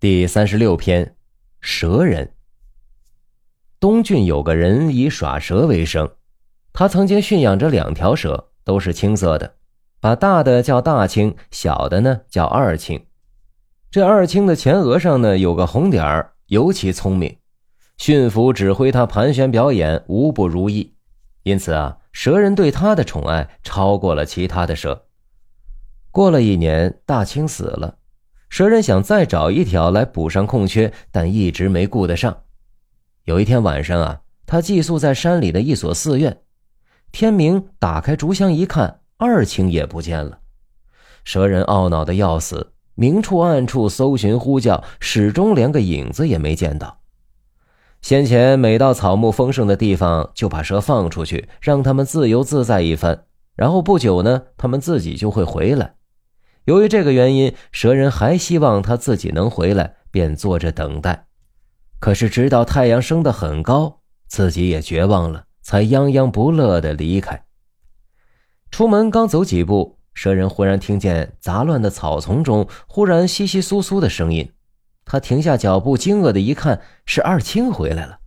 第三十六篇，蛇人。东郡有个人以耍蛇为生，他曾经驯养着两条蛇，都是青色的，把大的叫大青，小的呢叫二青。这二青的前额上呢有个红点儿，尤其聪明，驯服指挥他盘旋表演无不如意，因此啊，蛇人对他的宠爱超过了其他的蛇。过了一年，大青死了。蛇人想再找一条来补上空缺，但一直没顾得上。有一天晚上啊，他寄宿在山里的一所寺院。天明，打开竹箱一看，二青也不见了。蛇人懊恼的要死，明处暗处搜寻呼叫，始终连个影子也没见到。先前每到草木丰盛的地方，就把蛇放出去，让他们自由自在一番。然后不久呢，他们自己就会回来。由于这个原因，蛇人还希望他自己能回来，便坐着等待。可是直到太阳升得很高，自己也绝望了，才泱泱不乐地离开。出门刚走几步，蛇人忽然听见杂乱的草丛中忽然窸窸窣窣的声音。他停下脚步，惊愕的一看，是二青回来了。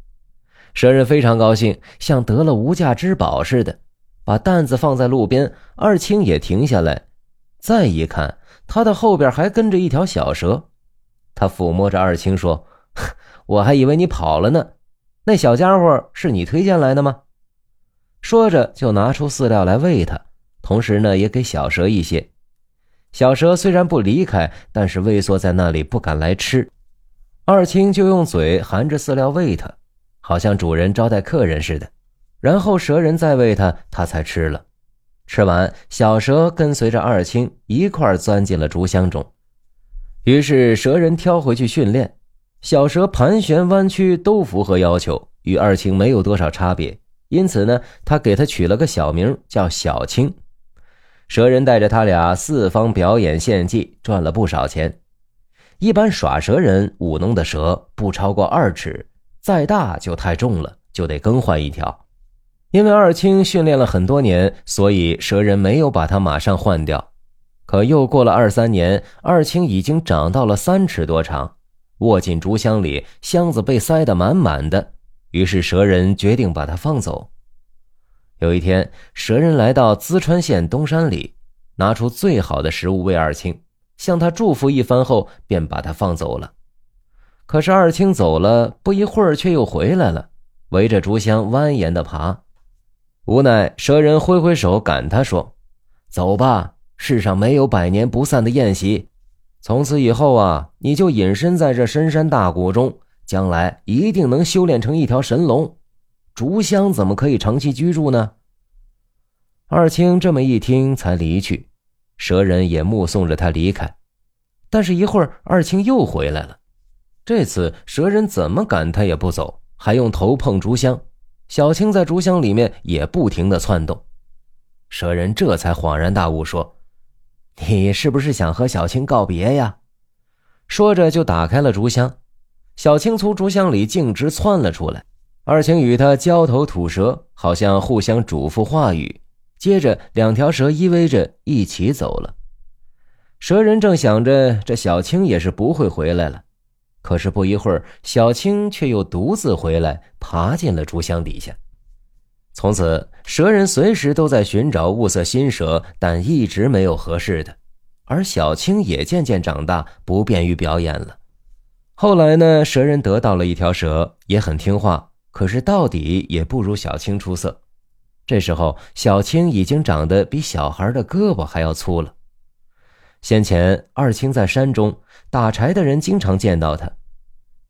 蛇人非常高兴，像得了无价之宝似的，把担子放在路边。二青也停下来。再一看，他的后边还跟着一条小蛇。他抚摸着二青说：“ 我还以为你跑了呢，那小家伙是你推荐来的吗？”说着就拿出饲料来喂它，同时呢也给小蛇一些。小蛇虽然不离开，但是畏缩在那里不敢来吃。二青就用嘴含着饲料喂它，好像主人招待客人似的。然后蛇人再喂它，它才吃了。吃完，小蛇跟随着二青一块钻进了竹箱中。于是蛇人挑回去训练，小蛇盘旋弯曲都符合要求，与二青没有多少差别。因此呢，他给他取了个小名叫小青。蛇人带着他俩四方表演献技，赚了不少钱。一般耍蛇人舞弄的蛇不超过二尺，再大就太重了，就得更换一条。因为二青训练了很多年，所以蛇人没有把他马上换掉。可又过了二三年，二青已经长到了三尺多长，握进竹箱里，箱子被塞得满满的。于是蛇人决定把他放走。有一天，蛇人来到淄川县东山里，拿出最好的食物喂二青，向他祝福一番后，便把他放走了。可是二青走了不一会儿，却又回来了，围着竹箱蜿蜒的爬。无奈，蛇人挥挥手赶他说：“走吧，世上没有百年不散的宴席。从此以后啊，你就隐身在这深山大谷中，将来一定能修炼成一条神龙。竹香怎么可以长期居住呢？”二青这么一听，才离去。蛇人也目送着他离开。但是，一会儿二青又回来了。这次，蛇人怎么赶他也不走，还用头碰竹香。小青在竹箱里面也不停的窜动，蛇人这才恍然大悟，说：“你是不是想和小青告别呀？”说着就打开了竹箱，小青从竹箱里径直窜了出来，二青与他交头吐舌，好像互相嘱咐话语。接着，两条蛇依偎着一起走了。蛇人正想着这小青也是不会回来了。可是不一会儿，小青却又独自回来，爬进了竹箱底下。从此，蛇人随时都在寻找物色新蛇，但一直没有合适的。而小青也渐渐长大，不便于表演了。后来呢，蛇人得到了一条蛇，也很听话，可是到底也不如小青出色。这时候，小青已经长得比小孩的胳膊还要粗了。先前二青在山中打柴的人经常见到他。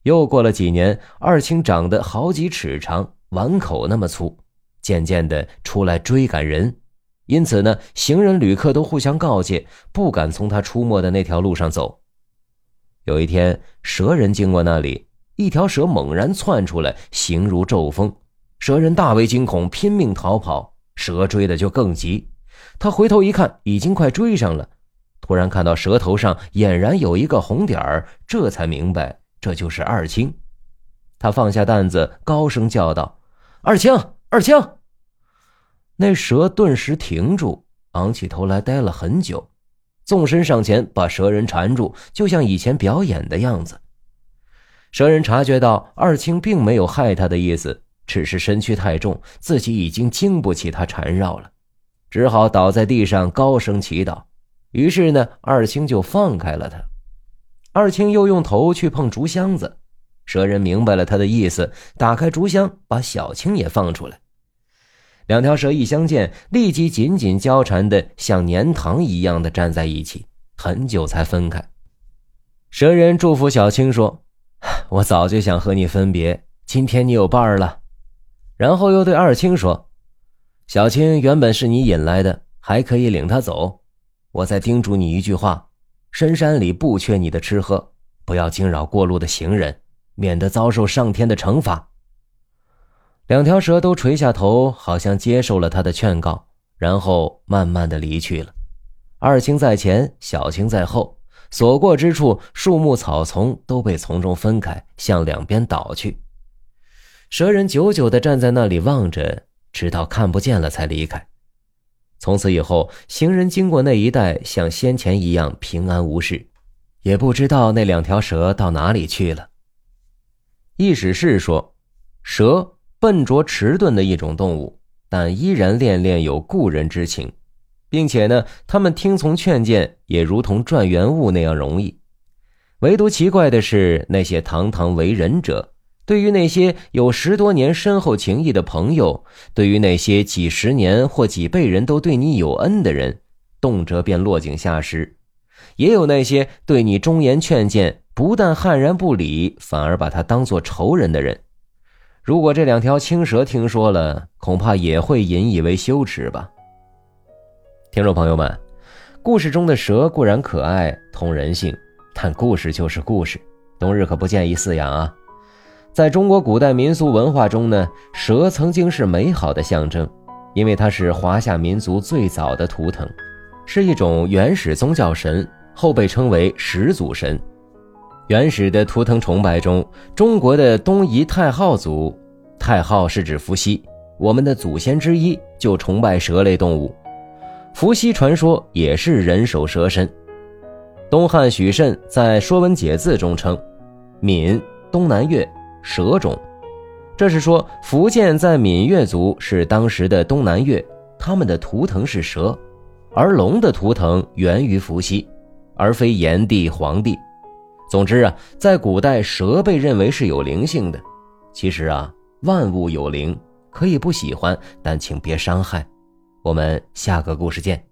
又过了几年，二青长得好几尺长，碗口那么粗，渐渐的出来追赶人。因此呢，行人旅客都互相告诫，不敢从他出没的那条路上走。有一天，蛇人经过那里，一条蛇猛然窜出来，形如骤风。蛇人大为惊恐，拼命逃跑。蛇追的就更急，他回头一看，已经快追上了。突然看到蛇头上俨然有一个红点儿，这才明白这就是二青。他放下担子，高声叫道：“二青，二青！”那蛇顿时停住，昂起头来，呆了很久，纵身上前把蛇人缠住，就像以前表演的样子，蛇人察觉到二青并没有害他的意思，只是身躯太重，自己已经经不起他缠绕了，只好倒在地上高声祈祷。于是呢，二青就放开了他。二青又用头去碰竹箱子，蛇人明白了他的意思，打开竹箱，把小青也放出来。两条蛇一相见，立即紧紧交缠的像粘糖一样的站在一起，很久才分开。蛇人祝福小青说：“我早就想和你分别，今天你有伴儿了。”然后又对二青说：“小青原本是你引来的，还可以领她走。我再叮嘱你一句话。”深山里不缺你的吃喝，不要惊扰过路的行人，免得遭受上天的惩罚。两条蛇都垂下头，好像接受了他的劝告，然后慢慢的离去了。二青在前，小青在后，所过之处，树木草丛都被从中分开，向两边倒去。蛇人久久的站在那里望着，直到看不见了才离开。从此以后，行人经过那一带，像先前一样平安无事，也不知道那两条蛇到哪里去了。意史是说，蛇笨拙迟钝的一种动物，但依然恋恋有故人之情，并且呢，他们听从劝谏也如同转圆物那样容易。唯独奇怪的是，那些堂堂为人者。对于那些有十多年深厚情谊的朋友，对于那些几十年或几辈人都对你有恩的人，动辄便落井下石；也有那些对你忠言劝谏，不但悍然不理，反而把他当做仇人的人。如果这两条青蛇听说了，恐怕也会引以为羞耻吧。听众朋友们，故事中的蛇固然可爱通人性，但故事就是故事，冬日可不建议饲养啊。在中国古代民俗文化中呢，蛇曾经是美好的象征，因为它是华夏民族最早的图腾，是一种原始宗教神，后被称为始祖神。原始的图腾崇拜中，中国的东夷太昊族，太昊是指伏羲，我们的祖先之一就崇拜蛇类动物。伏羲传说也是人首蛇身。东汉许慎在《说文解字》中称：“闽东南越。”蛇种，这是说福建在闽越族是当时的东南越，他们的图腾是蛇，而龙的图腾源于伏羲，而非炎帝、黄帝。总之啊，在古代蛇被认为是有灵性的。其实啊，万物有灵，可以不喜欢，但请别伤害。我们下个故事见。